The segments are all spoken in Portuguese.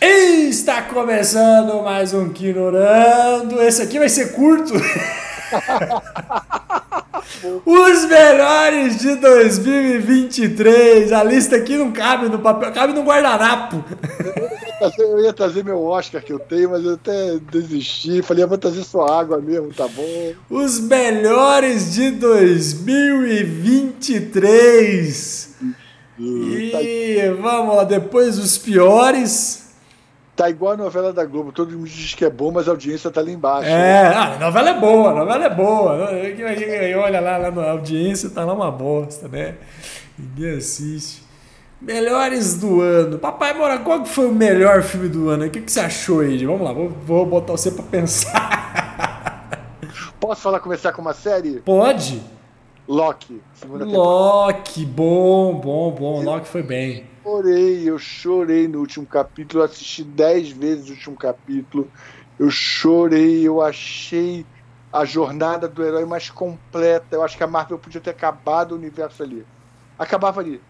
Está começando mais um Quinorando. Esse aqui vai ser curto. Os melhores de 2023. A lista aqui não cabe no papel, cabe no guardanapo. Eu ia trazer meu Oscar que eu tenho, mas eu até desisti. Falei, eu vou trazer só água mesmo, tá bom? Os melhores de 2023. E vamos lá, depois os piores. Tá igual a novela da Globo, todo mundo diz que é bom, mas a audiência tá lá embaixo. É, ah, a novela é boa, a novela é boa. Olha lá, lá na audiência, tá lá uma bosta, né? Ninguém assiste. Melhores do ano. Papai Mora, qual foi o melhor filme do ano? O que, que você achou aí? Vamos lá, vou, vou botar você pra pensar. Posso falar, começar com uma série? Pode. Loki, segunda Loki, bom, bom, bom. Loki foi bem chorei, eu chorei no último capítulo, eu assisti dez vezes o último capítulo, eu chorei, eu achei a jornada do herói mais completa. Eu acho que a Marvel podia ter acabado o universo ali. Acabava ali.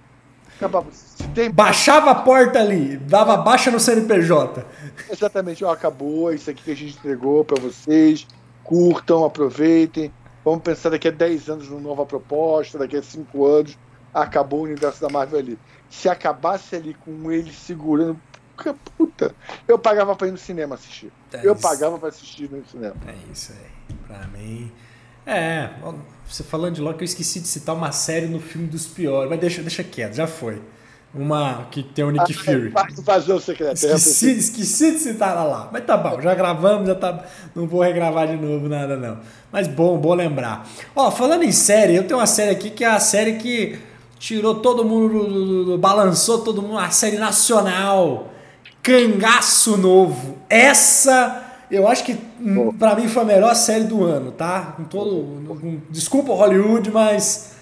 Acabava. Tem... Baixava a porta ali, dava baixa no CNPJ. Exatamente, ó, acabou, isso aqui que a gente entregou para vocês. Curtam, aproveitem. Vamos pensar daqui a 10 anos numa nova proposta, daqui a 5 anos. Acabou o universo da Marvel ali se acabasse ali com ele segurando. Puta, eu pagava pra ir no cinema assistir. É eu isso. pagava pra assistir no cinema. É isso aí. Pra mim. É, você falando de Loki, eu esqueci de citar uma série no filme dos piores, mas deixa, deixa quieto, já foi. Uma que tem o Nick ah, Fury. Vazou secreto. Esqueci, esqueci de citar ela lá. Mas tá bom, já gravamos, já tá. Não vou regravar de novo nada, não. Mas bom, bom lembrar. Ó, falando em série, eu tenho uma série aqui que é a série que tirou todo mundo, balançou todo mundo, a série nacional, Cangaço Novo. Essa, eu acho que hum, para mim foi a melhor série do ano, tá? Com todo, com, desculpa Hollywood, mas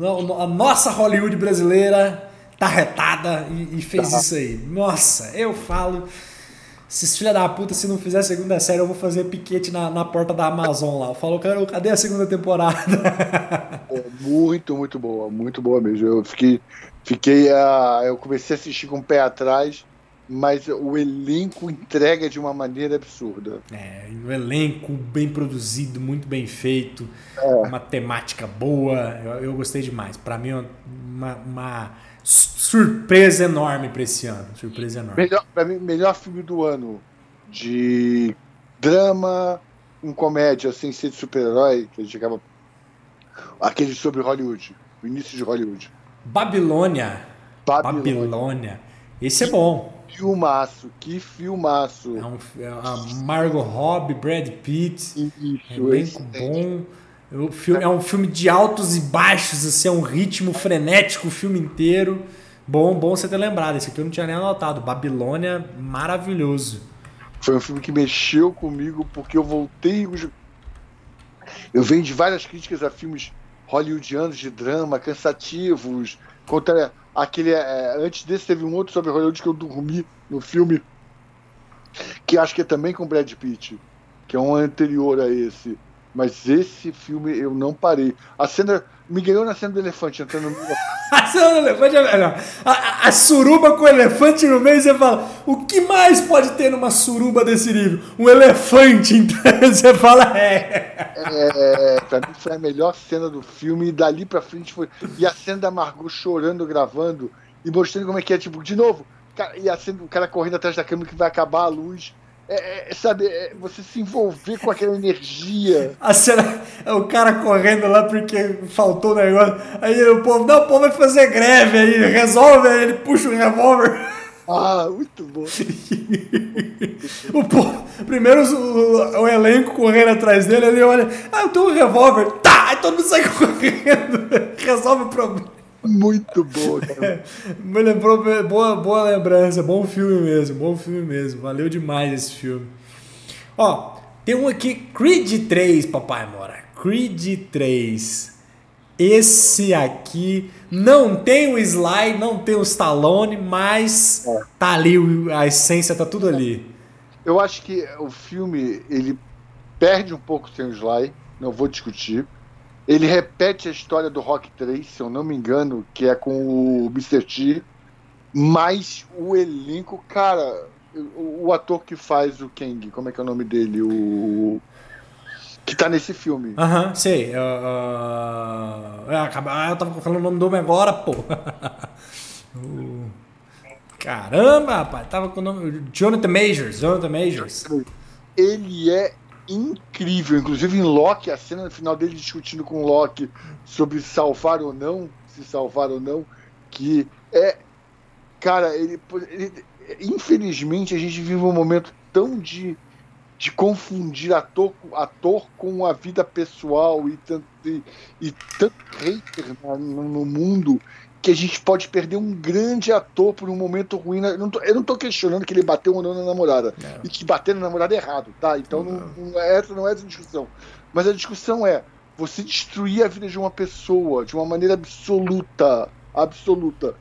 a nossa Hollywood brasileira tá retada e, e fez tá. isso aí. Nossa, eu falo esses filha da puta, se não fizer a segunda série, eu vou fazer piquete na, na porta da Amazon lá. Eu falo, cara, cadê a segunda temporada? muito, muito boa, muito boa mesmo. Eu fiquei, fiquei uh, eu comecei a assistir com o pé atrás, mas o elenco entrega de uma maneira absurda. É, o elenco bem produzido, muito bem feito, é. uma temática boa, eu, eu gostei demais. Para mim, uma, uma surpresa enorme para esse ano. Surpresa enorme. Melhor, pra mim, melhor filme do ano de drama, um comédia sem ser de super-herói, que a gente acaba. Aquele sobre Hollywood, o início de Hollywood. Babilônia. Babilônia. Babilônia. Esse é bom. Filmaço, que filmaço. É, um, é a Margot Robbie, Brad Pitt. Isso, elenco bom. O filme, é um filme de altos e baixos, assim, é um ritmo frenético o filme inteiro. Bom, bom você ter lembrado. Esse aqui eu não tinha nem anotado. Babilônia, maravilhoso. Foi um filme que mexeu comigo porque eu voltei. Eu venho de várias críticas a filmes hollywoodianos de drama, cansativos. Contra aquele. É, antes desse, teve um outro sobre Hollywood que eu dormi no filme. Que acho que é também com Brad Pitt. Que é um anterior a esse. Mas esse filme eu não parei. A cena. Me ganhou na cena do elefante entrando no. a cena do elefante é melhor. A, a, suruba com o elefante no meio, você fala: o que mais pode ter numa suruba desse nível? Um elefante, então você fala: é. é. Pra mim foi a melhor cena do filme. E dali pra frente foi. E a cena da Margot chorando, gravando e mostrando como é que é. Tipo, de novo. E a cena, o cara correndo atrás da câmera que vai acabar a luz. É, é, sabe, é, você se envolver com aquela energia. A cena, é o cara correndo lá porque faltou o negócio. Aí o povo, não, o povo vai fazer greve aí, resolve, aí ele puxa o revólver. Ah, muito bom. o povo, primeiro o, o, elenco correndo atrás dele, ele olha, ah, eu tenho um revólver. Tá, aí todo mundo sai correndo, resolve o problema. Muito boa, cara. Me lembrou, boa, boa lembrança, bom filme mesmo, bom filme mesmo. Valeu demais esse filme. Ó, tem um aqui, Creed 3, papai mora. Creed 3. Esse aqui não tem o Sly, não tem o Stallone, mas é. tá ali, a essência tá tudo ali. Eu acho que o filme ele perde um pouco sem o Sly, não vou discutir. Ele repete a história do Rock 3, se eu não me engano, que é com o Mr. T, mas o elenco, cara, o, o ator que faz o Kang, como é que é o nome dele? O que tá nesse filme. Aham, sei. Uh, uh, ah, eu tava falando o nome do homem agora, pô. Caramba, rapaz, tava com o nome. Jonathan Majors. Jonathan Majors. Ele é incrível. Inclusive em Loki, a cena no final dele discutindo com Loki sobre salvar ou não, se salvar ou não, que é. Cara, ele, ele infelizmente a gente vive um momento tão de de confundir ator, ator com a vida pessoal e tanto, e, e tanto hater no, no, mundo que a gente pode perder um grande ator por um momento ruim. Eu não tô, eu não tô questionando que ele bateu ou não na namorada. É. E que bater na namorada é errado, tá? Então não, não é, essa não é essa discussão. Mas a discussão é você destruir a vida de uma pessoa de uma maneira absoluta, absoluta,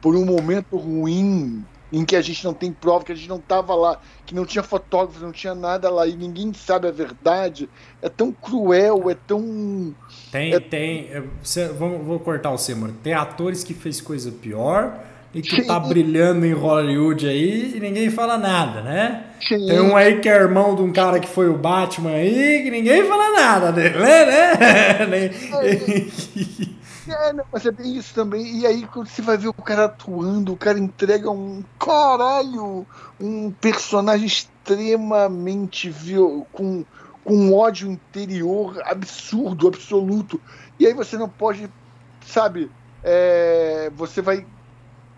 por um momento ruim em que a gente não tem prova, que a gente não estava lá, que não tinha fotógrafo, não tinha nada lá e ninguém sabe a verdade, é tão cruel, é tão. Tem, é... tem. Você, vou, vou cortar o mano. Tem atores que fez coisa pior e que Sim. tá brilhando em Hollywood aí e ninguém fala nada, né? Sim. Tem um aí que é irmão de um cara que foi o Batman aí, que ninguém fala nada dele, né? É. É, não, mas é bem isso também. E aí, quando você vai ver o cara atuando, o cara entrega um caralho, um personagem extremamente viol, com, com ódio interior absurdo, absoluto. E aí você não pode, sabe, é, você vai.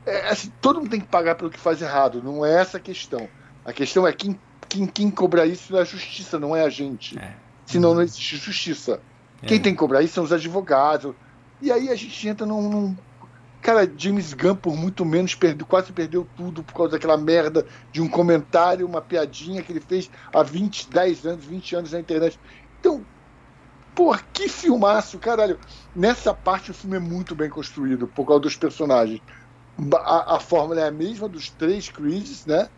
É, assim, todo mundo tem que pagar pelo que faz errado, não é essa a questão. A questão é quem, quem, quem cobra isso é a justiça, não é a gente. É. Senão não existe justiça. É. Quem tem que cobrar isso são os advogados, e aí a gente entra num, num. Cara, James Gunn, por muito menos, perdeu, quase perdeu tudo por causa daquela merda de um comentário, uma piadinha que ele fez há 20, 10 anos, 20 anos na internet. Então, pô, que filmaço, caralho. Nessa parte o filme é muito bem construído, por causa dos personagens. A, a fórmula é a mesma dos três Creeds, né?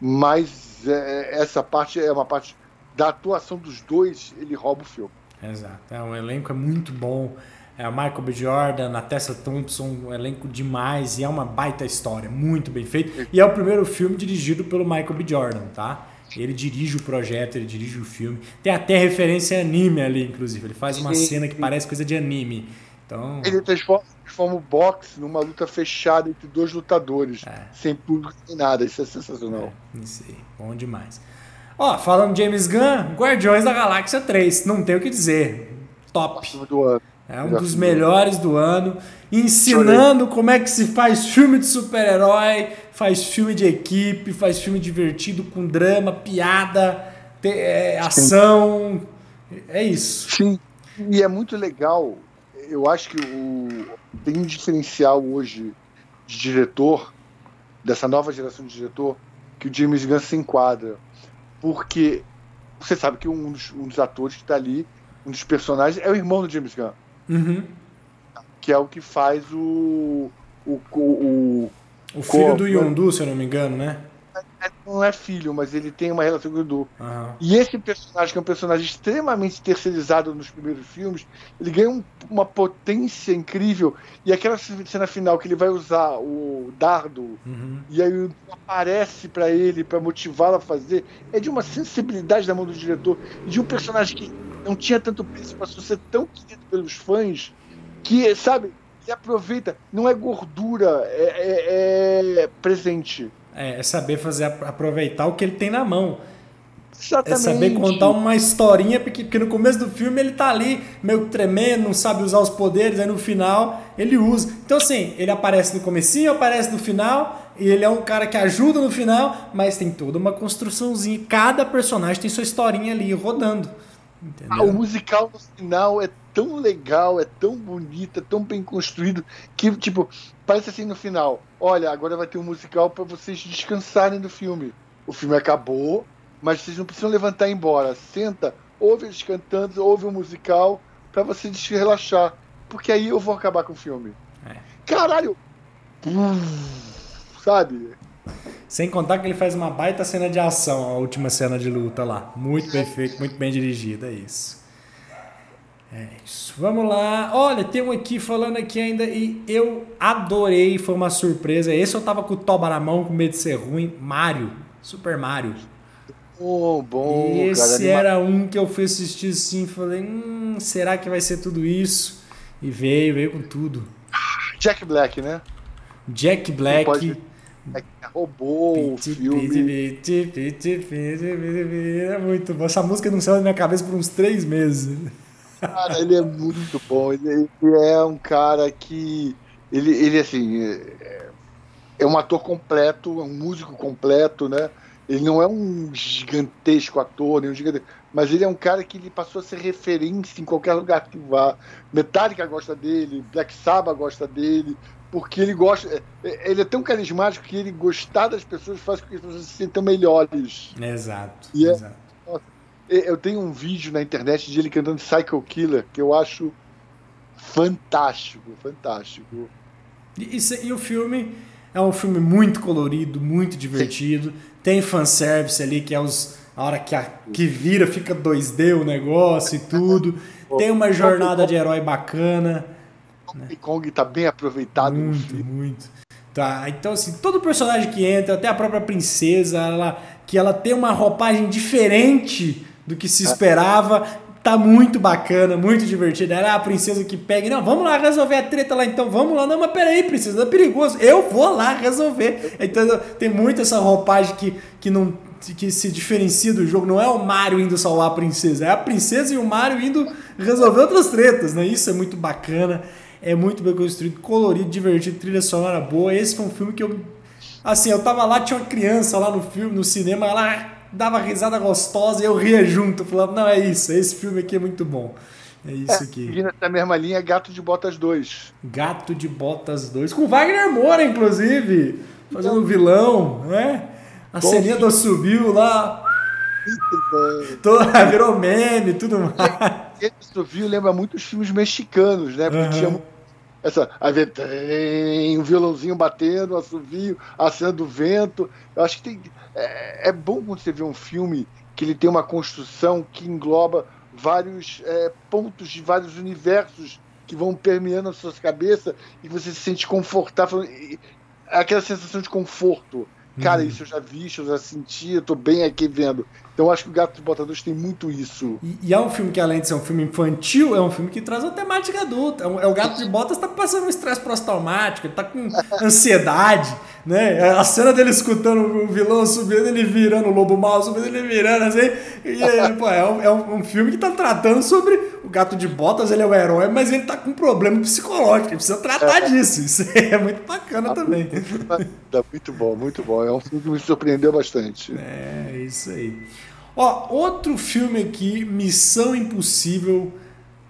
Mas é, essa parte é uma parte da atuação dos dois, ele rouba o filme. Exato. É, o elenco é muito bom é Michael B. Jordan, a Tessa Thompson, um elenco demais e é uma baita história, muito bem feito. E é o primeiro filme dirigido pelo Michael B. Jordan, tá? Ele dirige o projeto, ele dirige o filme. Tem até referência anime ali, inclusive. Ele faz uma sim, cena que parece coisa de anime. Então... Ele transforma, transforma o boxe numa luta fechada entre dois lutadores, é. sem público nem nada. Isso é sensacional. É, isso aí, bom demais. Ó, falando de James Gunn, Guardiões da Galáxia 3, não tem o que dizer. Top. Do ano. É um dos melhores do ano, ensinando Chorei. como é que se faz filme de super-herói, faz filme de equipe, faz filme divertido com drama, piada, te, é, ação. É isso. Sim, e é muito legal. Eu acho que o, tem um diferencial hoje de diretor, dessa nova geração de diretor, que o James Gunn se enquadra. Porque você sabe que um dos, um dos atores que está ali, um dos personagens, é o irmão do James Gunn. Uhum. Que é o que faz o. O, o, o filho do Yondu, se eu não me engano, né? Não é filho, mas ele tem uma relação com o Yondu. Uhum. E esse personagem, que é um personagem extremamente terceirizado nos primeiros filmes, ele ganha um, uma potência incrível. E aquela cena final que ele vai usar o dardo, uhum. e aí aparece para ele, para motivá-lo a fazer, é de uma sensibilidade da mão do diretor, de um personagem que não tinha tanto peso, passou a ser tão querido pelos fãs que, sabe, ele aproveita. Não é gordura, é, é, é presente. É, é, saber fazer aproveitar o que ele tem na mão. Exatamente. É saber contar uma historinha, porque, porque, no começo do filme ele tá ali meio tremendo, não sabe usar os poderes, aí no final ele usa. Então assim, ele aparece no comecinho, aparece no final, e ele é um cara que ajuda no final, mas tem toda uma construçãozinha. Cada personagem tem sua historinha ali rodando. Ah, o musical no final é tão legal, é tão bonito, é tão bem construído que, tipo, parece assim no final: olha, agora vai ter um musical para vocês descansarem do filme. O filme acabou, mas vocês não precisam levantar e ir embora. Senta, ouve eles cantando, ouve o um musical para você se relaxar. Porque aí eu vou acabar com o filme. É. Caralho! Sabe? Sem contar que ele faz uma baita cena de ação, a última cena de luta lá. Muito bem feito, muito bem dirigida, é isso. É isso. Vamos lá. Olha, tem um aqui falando aqui ainda e eu adorei, foi uma surpresa. Esse eu tava com o toba na mão, com medo de ser ruim. Mario, Super Mario. Oh, bom, Esse cara, era um que eu fui assistir assim, falei, hum, será que vai ser tudo isso? E veio, veio com tudo. Jack Black, né? Jack Black. Pode... Roubou o filme. É muito bom. Essa música não saiu da minha cabeça por uns três meses. Cara, ele é muito bom. Ele, é um cara que. Ele, ele assim. É, é um ator completo, é um músico completo, né? Ele não é um gigantesco ator, nem um gigantesco, mas ele é um cara que ele passou a ser referência em qualquer lugar que vá. Metallica gosta dele, Black Sabbath gosta dele, porque ele gosta. É, é, ele é tão carismático que ele gostar das pessoas faz com que as pessoas se sintam melhores. Exato. É, exato. eu tenho um vídeo na internet de ele cantando Psycho Killer que eu acho fantástico, fantástico. E, e, e o filme é um filme muito colorido, muito divertido. Sim. Tem fanservice ali, que é os, a hora que, a, que vira, fica 2D o negócio e tudo. Tem uma jornada de herói bacana. Donkey Kong tá bem aproveitado. Muito, muito. Tá, então assim, todo personagem que entra, até a própria princesa, ela, que ela tem uma roupagem diferente do que se é. esperava, tá muito bacana, muito divertida. Ela é a princesa que pega, não, vamos lá resolver a treta lá então, vamos lá. Não, mas peraí, princesa, é perigoso. Eu vou lá resolver. Então tem muito essa roupagem que, que não que se diferencia do jogo. Não é o Mario indo salvar a princesa, é a princesa e o Mario indo resolver outras tretas, né? Isso é muito bacana. É muito bem construído, colorido, divertido, trilha sonora boa. Esse foi um filme que eu. Assim, eu tava lá, tinha uma criança lá no filme, no cinema, ela dava risada gostosa e eu ria junto. Falava, não, é isso, esse filme aqui é muito bom. É isso é, aqui. Na mesma linha, Gato de Botas 2. Gato de Botas 2, com Wagner Moura, inclusive, fazendo um vilão, né? A Bom, do subiu lá. Toda, virou meme tudo mais. Esse subiu lembra muito os filmes mexicanos, né? Porque uhum. tinha essa aí um violãozinho batendo, assovio, a cena do vento. Eu acho que tem, é, é, bom quando você vê um filme que ele tem uma construção que engloba vários é, pontos de vários universos que vão permeando a sua cabeça e você se sente confortável. Aquela sensação de conforto. Cara, uhum. isso eu já vi, isso eu já senti, eu tô bem aqui vendo. Então acho que o Gato de Botadores tem muito isso. E, e, é um filme que, além de ser um filme infantil, é um filme que traz uma temática adulta. É, é o Gato de Botas tá passando um estresse pós-traumático, ele tá com ansiedade, né? A cena dele escutando o vilão subindo, ele virando o lobo mal, subindo, ele virando assim. E, pô, é, um, é um, filme que tá tratando sobre o Gato de Botas, ele é o herói, mas ele tá com um problema psicológico, ele precisa tratar é. disso. Isso é muito bacana também. Tá muito bom, muito bom. É um filme que me surpreendeu bastante. É, isso aí. Ó, outro filme aqui, Missão Impossível,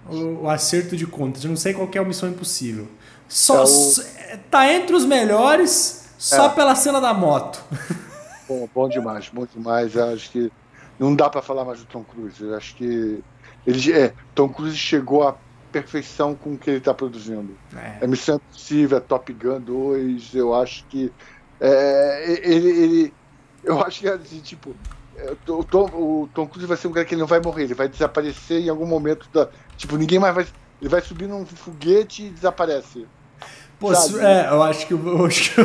o acerto de contas. Eu não sei qual é o Missão Impossível. Só, é o... Tá entre os melhores só é. pela cena da moto. Bom, bom demais, bom demais. Eu acho que não dá para falar mais do Tom Cruise. Eu acho que ele, é, Tom Cruise chegou à perfeição com o que ele está produzindo. É. é Missão Impossível, é Top Gun 2. Eu acho que é, ele, ele, eu acho que assim, tipo o Tom, o Tom Cruise vai ser um cara que ele não vai morrer, ele vai desaparecer em algum momento da. Tipo, ninguém mais vai. Ele vai subir num foguete e desaparece. Pô, é, eu acho que eu acho que,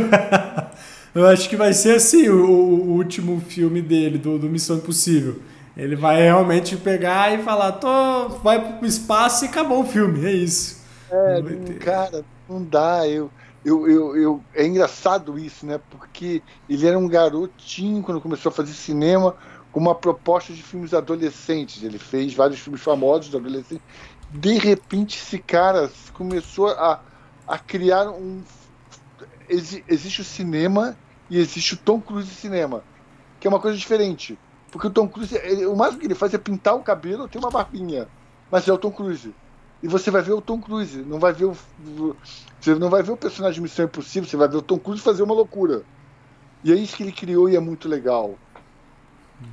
eu acho que vai ser assim o, o último filme dele, do, do, Missão Impossível. Ele vai realmente pegar e falar, tô, vai pro espaço e acabou o filme, é isso. É, não cara, não dá. Eu, eu, eu, eu, é engraçado isso, né? Porque ele era um garotinho quando começou a fazer cinema com uma proposta de filmes adolescentes. Ele fez vários filmes famosos de adolescentes. De repente, esse cara começou a, a criar um. Existe o cinema e existe o Tom Cruise cinema, que é uma coisa diferente. Porque o Tom Cruise, ele, o máximo que ele faz é pintar o cabelo, tem uma barbinha. Mas é o Tom Cruise e você vai ver o Tom Cruise, não vai ver o, você não vai ver o personagem de Missão Impossível, você vai ver o Tom Cruise fazer uma loucura. E é isso que ele criou e é muito legal. Uhum.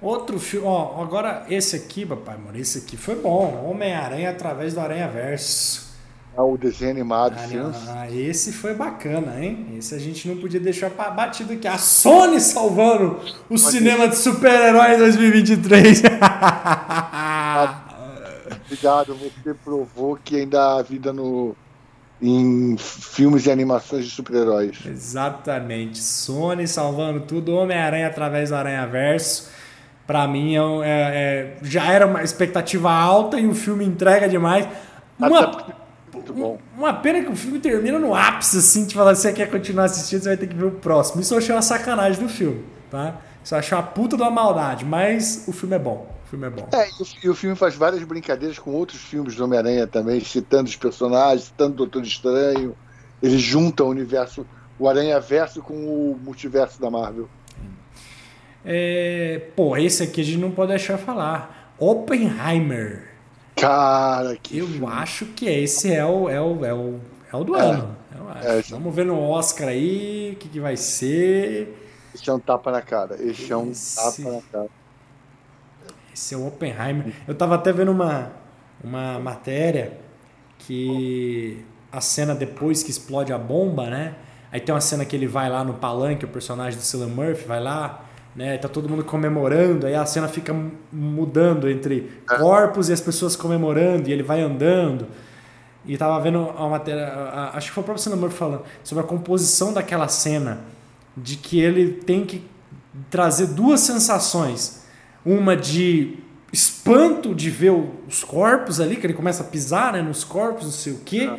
Outro filme, ó, agora esse aqui, papai, amor, esse aqui foi bom. Homem-Aranha através do Aranha Verso. o desenho animado. Ah, ah, esse foi bacana, hein? Esse a gente não podia deixar batido aqui. A Sony salvando o Mas cinema de super-herói em 2023. Obrigado, você provou que ainda há vida no, em filmes e animações de super-heróis. Exatamente. Sony salvando tudo, Homem-Aranha através do Aranha Verso. Pra mim é, é, é, já era uma expectativa alta e o filme entrega demais. Uma, muito bom. Uma pena que o filme termina no ápice, assim, falar, se você quer continuar assistindo, você vai ter que ver o próximo. Isso eu achei uma sacanagem do filme, tá? Isso eu achei uma puta de uma maldade, mas o filme é bom. O filme é bom. É, e o, filme faz várias brincadeiras com outros filmes do Homem-Aranha também, citando os personagens, citando o Doutor Estranho. Ele junta o universo, o Aranha-Verso com o multiverso da Marvel. É, pô, esse aqui a gente não pode deixar falar. Oppenheimer. Cara, que. Eu filme. acho que esse é o, é o, é o, é o do é, ano. É, Vamos ver no Oscar aí o que, que vai ser. Esse é um tapa na cara. Esse, é um tapa na cara. É o Oppenheimer. Eu tava até vendo uma, uma matéria que a cena depois que explode a bomba, né? Aí tem uma cena que ele vai lá no palanque, o personagem do Cillian Murphy vai lá, né? Tá todo mundo comemorando, aí a cena fica mudando entre corpos e as pessoas comemorando, e ele vai andando. E tava vendo uma matéria, acho que foi o próprio Cinema falando, sobre a composição daquela cena, de que ele tem que trazer duas sensações. Uma de espanto de ver os corpos ali, que ele começa a pisar né, nos corpos, não sei o quê.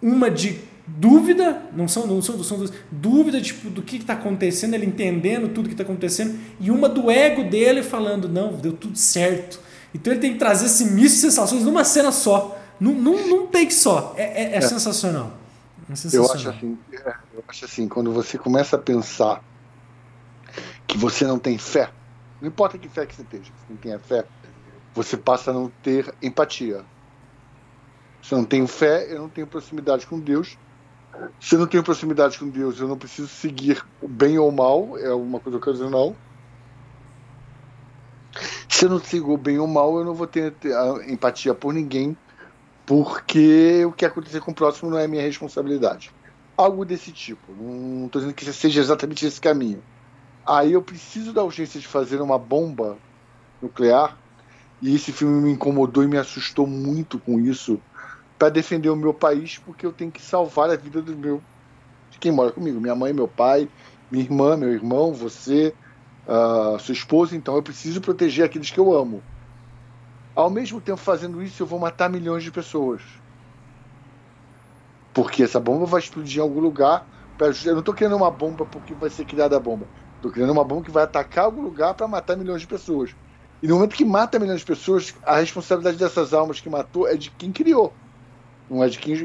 Uma de dúvida, não são, não são, são dúvida tipo, do que está acontecendo, ele entendendo tudo que está acontecendo, e uma do ego dele falando, não, deu tudo certo. Então ele tem que trazer esse misto de sensações numa cena só, num, num, num take só. É, é, é, é. Sensacional. é, sensacional. Eu acho assim, é, eu acho assim, quando você começa a pensar que você não tem fé, não importa que fé que você esteja, você não tenha fé, você passa a não ter empatia. Se eu não tenho fé, eu não tenho proximidade com Deus, se eu não tenho proximidade com Deus, eu não preciso seguir bem ou mal, é uma coisa ocasional. Se eu não sigo bem ou mal, eu não vou ter empatia por ninguém, porque o que acontecer com o próximo não é minha responsabilidade. Algo desse tipo. Não estou dizendo que seja exatamente esse caminho. Aí eu preciso da urgência de fazer uma bomba nuclear, e esse filme me incomodou e me assustou muito com isso para defender o meu país, porque eu tenho que salvar a vida do meu de quem mora comigo, minha mãe, meu pai, minha irmã, meu irmão, você, uh, sua esposa. Então eu preciso proteger aqueles que eu amo. Ao mesmo tempo fazendo isso, eu vou matar milhões de pessoas, porque essa bomba vai explodir em algum lugar. Eu não estou querendo uma bomba porque vai ser criada a bomba. Estou querendo uma bomba que vai atacar algum lugar para matar milhões de pessoas. E no momento que mata milhões de pessoas, a responsabilidade dessas almas que matou é de quem criou. Não é de quem,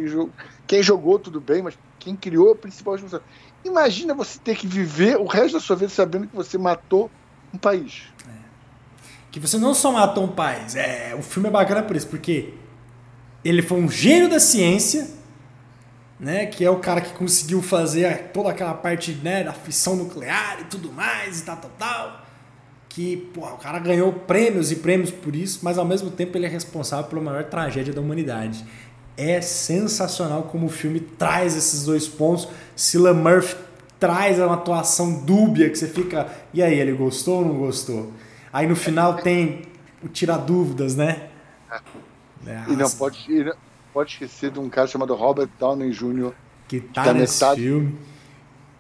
quem jogou, tudo bem, mas quem criou é a principal responsabilidade. Imagina você ter que viver o resto da sua vida sabendo que você matou um país. É. Que você não só matou um país. É, o filme é bacana por isso, porque ele foi um gênio da ciência, né? Que é o cara que conseguiu fazer toda aquela parte né, da fissão nuclear e tudo mais, e tal, tal, tal. Que, pô, o cara ganhou prêmios e prêmios por isso, mas ao mesmo tempo ele é responsável pela maior tragédia da humanidade é sensacional como o filme traz esses dois pontos. Cillian Murphy traz uma atuação dúbia que você fica, e aí, ele gostou ou não gostou? Aí no final tem o tirar dúvidas, né? É, e não pode, não pode esquecer de um cara chamado Robert Downey Jr. Que tá, que tá nesse metade... filme.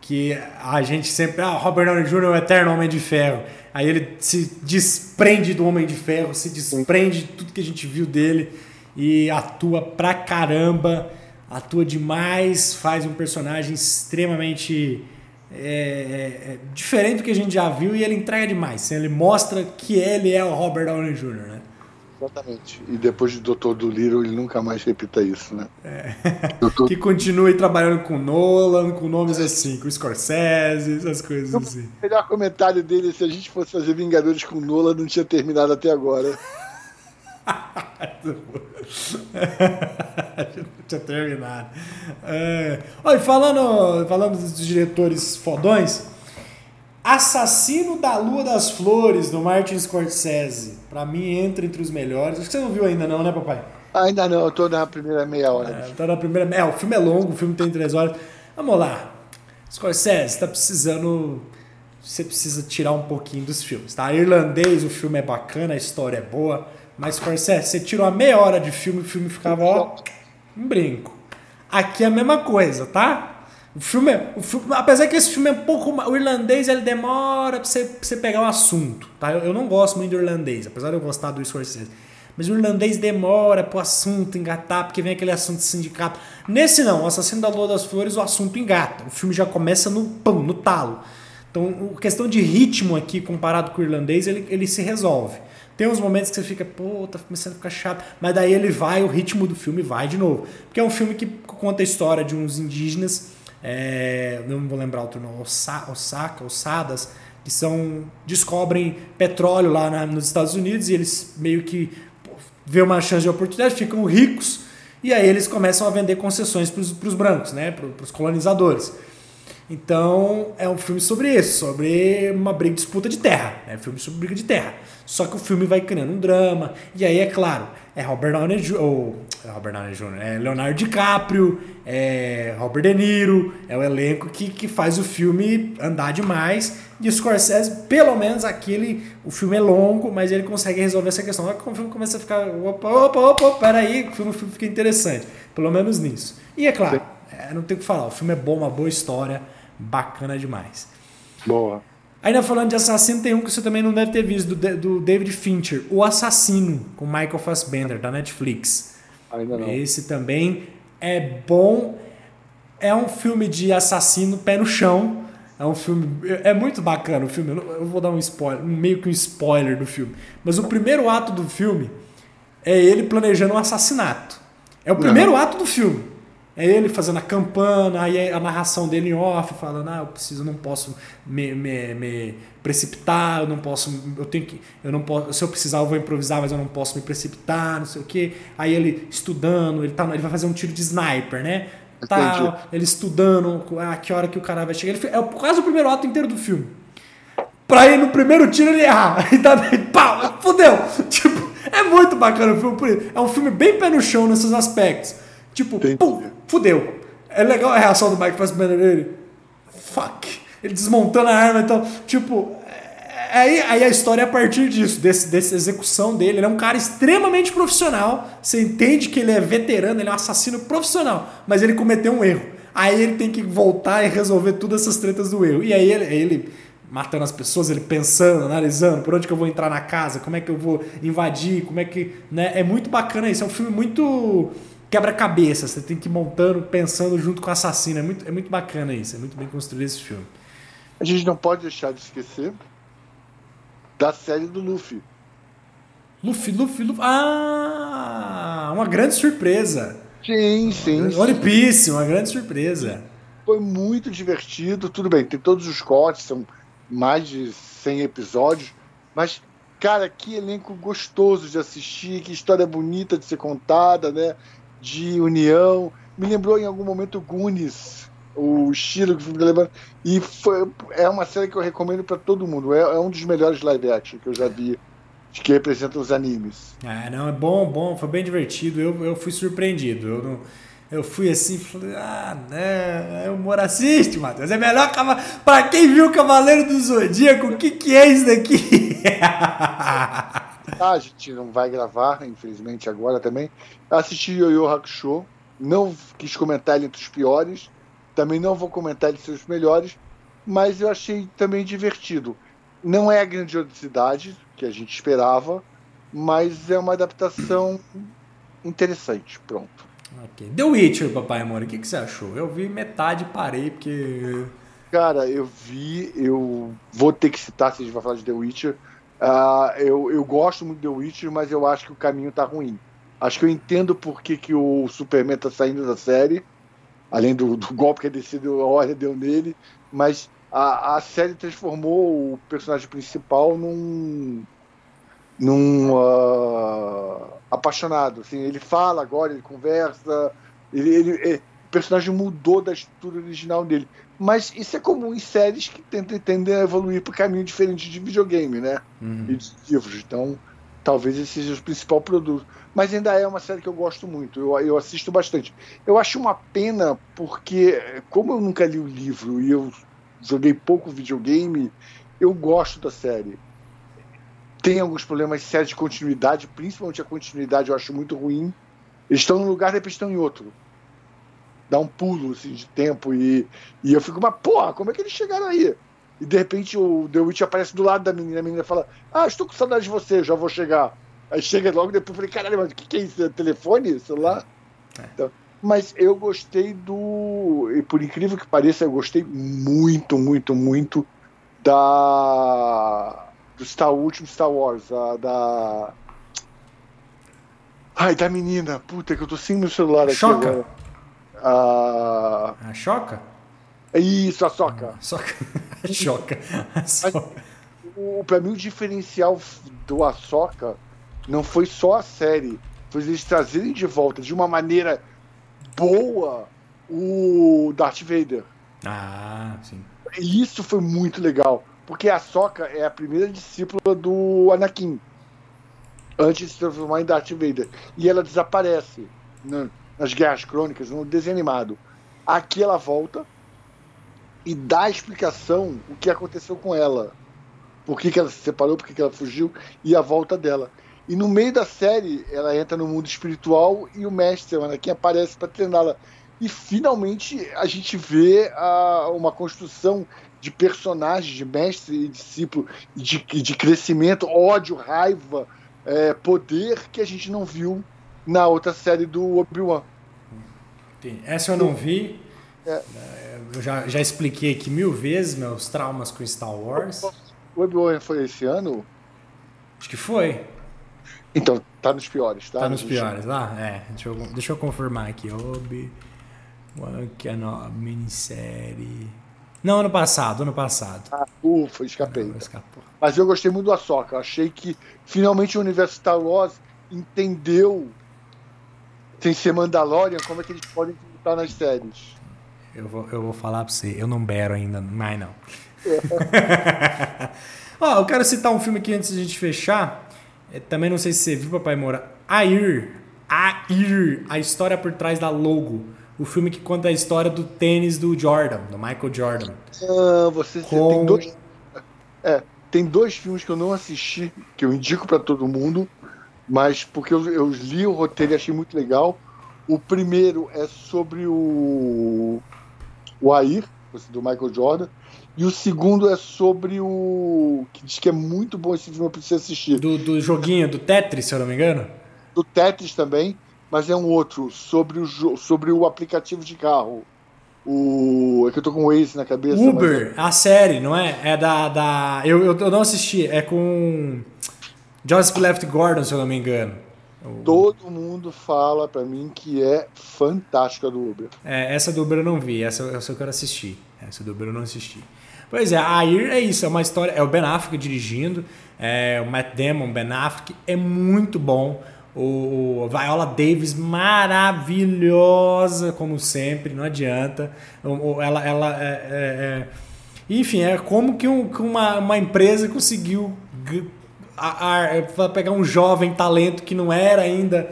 Que a gente sempre. Ah, Robert Downey Jr. é o eterno Homem de Ferro. Aí ele se desprende do Homem de Ferro, se desprende de tudo que a gente viu dele e atua pra caramba, atua demais, faz um personagem extremamente é, é, é, diferente do que a gente já viu e ele entrega demais. Ele mostra que ele é o Robert Downey Jr., né? Exatamente. E depois de Doutor do Little, ele nunca mais repita isso, né? É. Doutor... que continue trabalhando com Nolan, com nomes assim, com Scorsese, essas coisas assim. O melhor comentário dele, se a gente fosse fazer Vingadores com Nolan, não tinha terminado até agora. tinha terminado. É... Olha, falando, falando dos diretores fodões, Assassino da Lua das Flores, do Martin Scorsese. Pra mim, entra entre os melhores. Acho que você não viu ainda não, né, papai? Ainda não, eu tô na primeira meia hora. É, tô na primeira... É, o filme é longo, o filme tem três horas. Vamos lá. Scorsese, tá precisando... Você precisa tirar um pouquinho dos filmes, tá? Irlandês, o filme é bacana, a história é boa. Mas, Scorsese, você tirou a meia hora de filme, o filme ficava, ó, um brinco. Aqui é a mesma coisa, tá? O filme, é, o filme, apesar que esse filme é um pouco. O irlandês ele demora pra você, pra você pegar o assunto, tá? Eu, eu, não gosto muito do irlandês, apesar de eu gostar do Scorsese. Mas o irlandês demora pro assunto engatar, porque vem aquele assunto de sindicato. Nesse não, o Assassino da Lua das Flores, o assunto engata. O filme já começa no pão, no talo. Então, a questão de ritmo aqui, comparado com o irlandês, ele, ele se resolve. Tem uns momentos que você fica, pô, tá começando a ficar chato. Mas daí ele vai, o ritmo do filme vai de novo. Porque é um filme que conta a história de uns indígenas é, não vou lembrar outro nome, Osaka, Osadas, que são descobrem petróleo lá na, nos Estados Unidos e eles meio que vê uma chance de oportunidade, ficam ricos e aí eles começam a vender concessões para os brancos, né, para os colonizadores. Então é um filme sobre isso, sobre uma briga, disputa de terra, é um filme sobre briga de terra. Só que o filme vai criando um drama e aí é claro é Robert Downey Jr., ou, é Robert Downey Jr., é Leonardo DiCaprio, é Robert De Niro, é o elenco que, que faz o filme andar demais. E o Scorsese, pelo menos aquele, o filme é longo, mas ele consegue resolver essa questão. Olha como o filme começa a ficar, opa, opa, opa, peraí, o filme, o filme fica interessante. Pelo menos nisso. E é claro, é, não tem o que falar, o filme é bom, uma boa história, bacana demais. Boa. Ainda falando de assassino, tem um que você também não deve ter visto, do, do David Fincher, O Assassino, com Michael Fassbender, da Netflix. Ainda não. Esse também é bom. É um filme de assassino pé no chão. É um filme. É muito bacana o filme. Eu vou dar um spoiler, meio que um spoiler do filme. Mas o primeiro ato do filme é ele planejando um assassinato. É o primeiro uhum. ato do filme. É ele fazendo a campana, aí a narração dele em off, falando, ah, eu preciso, não posso me, me, me, precipitar, eu não posso, eu tenho que, eu não posso, se eu precisar eu vou improvisar, mas eu não posso me precipitar, não sei o quê. Aí ele estudando, ele, tá, ele vai fazer um tiro de sniper, né? Tá, ele estudando, ah, que hora que o cara vai chegar. Ele, é quase o primeiro ato inteiro do filme. Pra ir no primeiro tiro ele errar. Tá daí, pau, fudeu. Tipo, é muito bacana o filme. É um filme bem pé no chão nesses aspectos. Tipo, pum, fudeu. É legal a reação do Mike Fassbender dele. Fuck. Ele desmontando a arma e então, tal. Tipo, é, aí, aí a história é a partir disso, desse, dessa execução dele. Ele é um cara extremamente profissional. Você entende que ele é veterano, ele é um assassino profissional. Mas ele cometeu um erro. Aí ele tem que voltar e resolver todas essas tretas do erro. E aí ele, ele matando as pessoas, ele pensando, analisando por onde que eu vou entrar na casa, como é que eu vou invadir, como é que. Né? É muito bacana isso. É um filme muito quebra-cabeça. Você tem que ir montando, pensando junto com o assassino. É muito, é muito bacana isso. É muito bem construído esse filme. A gente não pode deixar de esquecer da série do Luffy. Luffy, Luffy, Luffy. Ah! Uma grande surpresa. Sim, sim. One Piece, uma grande surpresa. Foi muito divertido. Tudo bem, tem todos os cortes, são mais de 100 episódios. Mas, cara, que elenco gostoso de assistir, que história bonita de ser contada, né? De união. Me lembrou em algum momento Goonies, o estilo que o tá lembrando. E foi, é uma série que eu recomendo para todo mundo. É, é, um dos melhores live action que eu já vi, que representa os animes. É, não, é bom, bom, foi bem divertido. Eu, eu fui surpreendido. Eu não. Eu fui assim, falei, ah, né, é humor assiste, Matheus. É melhor para quem viu o Cavaleiro do Zodíaco, o que, que é isso daqui? Ah, a gente não vai gravar, infelizmente, agora também. Assisti Yo Yo Hakusho, não quis comentar ele entre os piores, também não vou comentar ele entre os melhores, mas eu achei também divertido. Não é a grandiosidade que a gente esperava, mas é uma adaptação interessante. Pronto. Okay. The Witcher, papai amor, o que, que você achou? Eu vi metade parei, porque. Cara, eu vi, eu vou ter que citar se a gente vai falar de The Witcher Uh, eu, eu gosto muito de The Witcher, mas eu acho que o caminho tá ruim. Acho que eu entendo por que, que o Superman tá saindo da série, além do, do golpe que a DC deu, a hora deu nele, mas a, a série transformou o personagem principal num, num uh, apaixonado. Assim, ele fala agora, ele conversa, ele, ele personagem mudou da estrutura original dele. Mas isso é comum em séries que tentam, tendem a evoluir para caminho diferente de videogame, né? Uhum. E de livros. Então, talvez esse seja o principal produto. Mas ainda é uma série que eu gosto muito, eu, eu assisto bastante. Eu acho uma pena porque, como eu nunca li o livro e eu joguei pouco videogame, eu gosto da série. Tem alguns problemas sérios de continuidade, principalmente a continuidade eu acho muito ruim. Eles estão num lugar, depois estão em outro dá um pulo assim, de tempo e, e eu fico, mas porra, como é que eles chegaram aí? E de repente o The Witch aparece do lado da menina, a menina fala, ah, estou com saudade de você, já vou chegar. Aí chega logo depois, eu falei, caralho, mas o que, que é isso? É telefone? Celular? É. Então, mas eu gostei do. E por incrível que pareça, eu gostei muito, muito, muito da. Do Star, último Star Wars, a, da. Ai, da menina, puta que eu tô sem meu celular aqui Choca. agora. A. A Choca? Isso, a Soca. Soca. A Choca. A Soca. O, pra mim, o diferencial do Ahsoka não foi só a série, foi eles trazerem de volta de uma maneira boa o Darth Vader. Ah, sim. E isso foi muito legal, porque a Soca é a primeira discípula do Anakin antes de se transformar em Darth Vader. E ela desaparece. Né? Nas Guerras Crônicas, no desenho animado. Aqui ela volta e dá a explicação o que aconteceu com ela. Por que, que ela se separou, por que, que ela fugiu e a volta dela. E no meio da série, ela entra no mundo espiritual e o mestre, o Anakin, aparece para treiná-la. E finalmente a gente vê a, uma construção de personagens, de mestre e discípulo, de, de crescimento, ódio, raiva, é, poder que a gente não viu na outra série do Obi-Wan. Essa eu não vi. É. Eu já, já expliquei aqui mil vezes meus traumas com Star Wars. O Obi-Wan foi esse ano? Acho que foi. Então, tá nos piores, tá? Tá nos piores, lá? Ah, é. Deixa eu, deixa eu confirmar aqui. Obi-Wan Kenobi, minissérie... Não, ano passado, ano passado. Ah, ufa, escapei. Mas eu gostei muito do Ahsoka. Achei que finalmente o universo Star Wars entendeu sem ser Mandalorian, como é que eles podem estar nas séries? Eu vou, eu vou falar pra você, eu não bero ainda, mas não. Ó, eu quero citar um filme aqui antes de a gente fechar. É, também não sei se você viu, Papai Moura. Air. Air. A história por trás da logo. O filme que conta a história do tênis do Jordan, do Michael Jordan. Ah, você, Com... tem dois. É, tem dois filmes que eu não assisti, que eu indico para todo mundo mas porque eu, eu, li o roteiro e achei muito legal. O primeiro é sobre o, o Air, do Michael Jordan, e o segundo é sobre o. que diz que é muito bom esse filme, eu preciso assistir. Do, do joguinho, do Tetris, se eu não me engano? Do Tetris também, mas é um outro, sobre o, sobre o aplicativo de carro. O. É que eu tô com o Waze na cabeça. Uber, é... a série, não é? É da. da... Eu, eu, eu não assisti, é com. Joseph Left Gordon, se eu não me engano. Todo mundo fala para mim que é fantástica do Uber. É, essa do Uber eu não vi, essa, essa eu quero assistir. Essa do Uber eu não assisti. Pois é, a Air é isso, é uma história, é o Ben Affleck dirigindo, é o Matt Damon, Ben Affleck, é muito bom. O, Viola Davis, maravilhosa, como sempre, não adianta. Ela, ela é, é, é enfim, é como que, um, que uma, uma empresa conseguiu a, a, pegar um jovem talento que não era ainda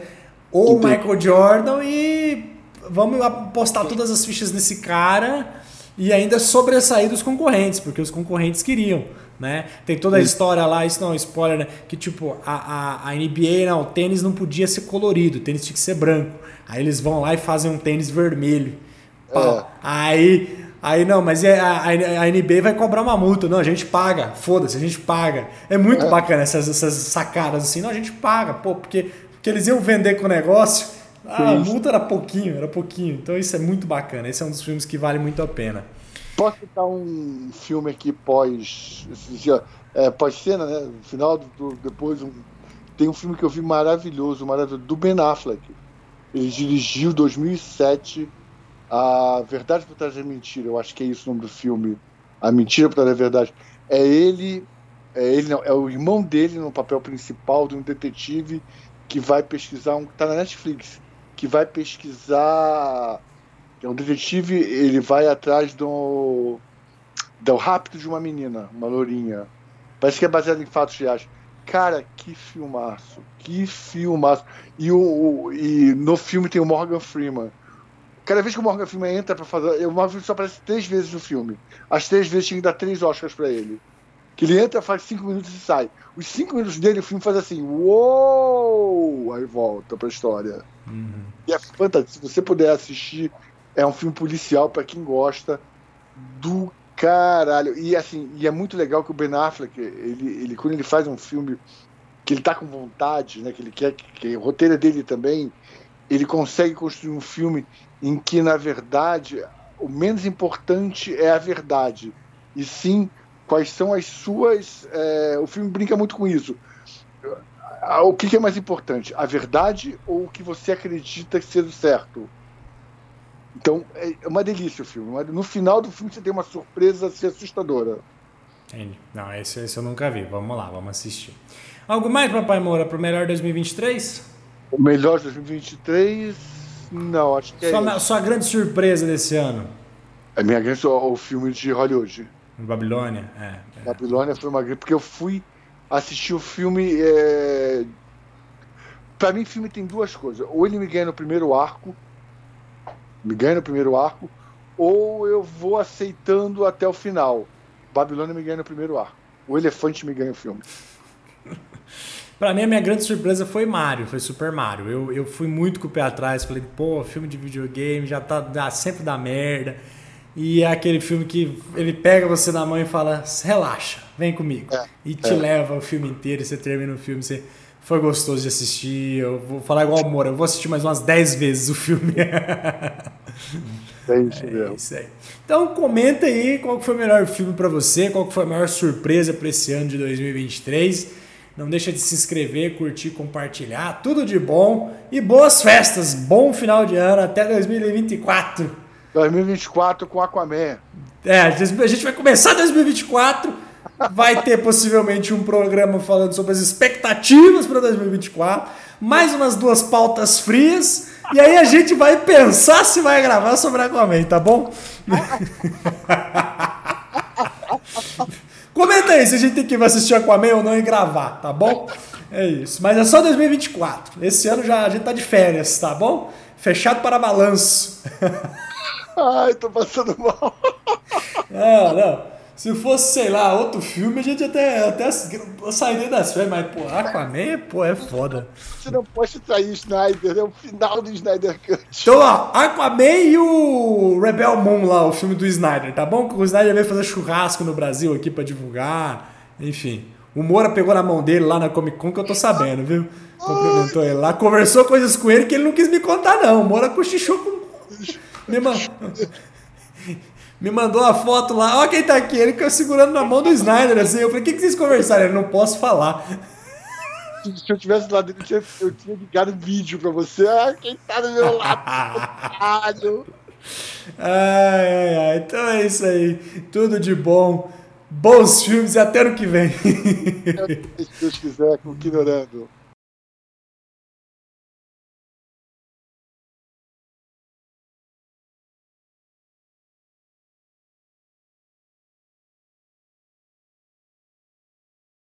o Entendi. Michael Jordan e vamos apostar todas as fichas nesse cara e ainda sobressair dos concorrentes, porque os concorrentes queriam. Né? Tem toda a história lá, isso não é spoiler, né? Que tipo, a, a, a NBA, não, o tênis não podia ser colorido, o tênis tinha que ser branco. Aí eles vão lá e fazem um tênis vermelho. É. Aí Aí não, mas é, a, a, NBA vai cobrar uma multa. Não, a gente paga. Foda-se, a gente paga. É muito é. bacana essas, essas sacadas assim. Não, a gente paga, pô, porque, porque eles iam vender com o negócio. Ah, a multa era pouquinho, era pouquinho. Então isso é muito bacana. Esse é um dos filmes que vale muito a pena. Posso citar um filme aqui pós. É, pós-cena, né? No final, do, depois. Um, tem um filme que eu vi maravilhoso, maravilhoso, do Ben Affleck. Ele dirigiu 2007 a Verdade por Trás da Mentira, eu acho que é isso o nome do filme. A Mentira por Trás da Verdade. É ele, é ele não, é o irmão dele no papel principal de um detetive que vai pesquisar um. tá na Netflix, que vai pesquisar É um detetive, ele vai atrás do, do rapto de uma menina, uma lourinha. Parece que é baseado em fatos reais. Cara, que filmaço, que filmaço. E, o, o, e no filme tem o Morgan Freeman. Cada vez que o Morgan Freeman entra pra fazer. O Morgan Freeman só aparece três vezes no filme. As três vezes tinha que dar três Oscars pra ele. Que ele entra, faz cinco minutos e sai. Os cinco minutos dele, o filme faz assim, uou! Aí volta pra história. Uhum. E é fantástico. Se você puder assistir, é um filme policial para quem gosta do caralho. E assim, e é muito legal que o Ben Affleck, ele, ele quando ele faz um filme que ele tá com vontade, né, que ele quer que, que o roteiro dele também, ele consegue construir um filme em que na verdade o menos importante é a verdade e sim quais são as suas. É, o filme brinca muito com isso. O que, é mais importante, a verdade ou o que você acredita ser o certo? Então é uma delícia o filme. No final do filme você tem uma surpresa assim, assustadora. Entendi. Não, esse, esse eu nunca vi. Vamos lá, vamos assistir. Algo mais, Papai Moura, para o melhor 2023? O melhor 2023, não, acho que é. Sua, sua grande surpresa desse ano? A minha grande o filme de Hollywood. Babilônia? É, é. Babilônia foi uma grande. Porque eu fui assistir o filme. É... Para mim, o filme tem duas coisas. Ou ele me ganha no primeiro arco, me ganha no primeiro arco, ou eu vou aceitando até o final. Babilônia me ganha no primeiro arco. O elefante me ganha o filme. Pra mim, a minha grande surpresa foi Mario, foi Super Mario. Eu, eu fui muito com o pé atrás, falei, pô, filme de videogame já tá dá, sempre dá merda. E é aquele filme que ele pega você na mão e fala: relaxa, vem comigo. É, e te é. leva o filme inteiro, e você termina o filme, você foi gostoso de assistir. Eu vou falar igual o Moura, eu vou assistir mais umas 10 vezes o filme. É isso, é isso aí. Então comenta aí qual foi o melhor filme para você, qual foi a maior surpresa para esse ano de 2023. Não deixa de se inscrever, curtir, compartilhar. Tudo de bom e boas festas. Bom final de ano até 2024. 2024 com Aquaman. É, a gente vai começar 2024. Vai ter possivelmente um programa falando sobre as expectativas para 2024. Mais umas duas pautas frias. E aí a gente vai pensar se vai gravar sobre Aquaman, tá bom? Comenta aí se a gente tem que assistir Aquaman ou não e gravar, tá bom? É isso. Mas é só 2024. Esse ano já a gente tá de férias, tá bom? Fechado para balanço. Ai, tô passando mal. Não, não. Se fosse, sei lá, outro filme, a gente até, até sairia das férias, mas, pô, Aquaman, pô, é foda. Você não pode trair Snyder, é o final do Snyder Cut. Então, ó, Aquaman e o Rebel Moon lá, o filme do Snyder, tá bom? O Snyder veio fazer churrasco no Brasil aqui pra divulgar, enfim. O Moura pegou na mão dele lá na Comic Con, que eu tô sabendo, viu? Cumprimentou ele lá, conversou coisas com ele que ele não quis me contar, não. O Moura cochichou com me, man... me mandou a foto lá. Ó, quem tá aqui. Ele ficou segurando na mão do Snyder, assim. Eu falei, o que, que vocês conversaram? Ele não posso falar. Se eu tivesse lá dentro, eu tinha, eu tinha ligado vídeo pra você. Ah, quem tá do meu lado? ai, ai, ai. Então é isso aí. Tudo de bom. Bons filmes e até ano que vem. Se Deus quiser, com ignorando.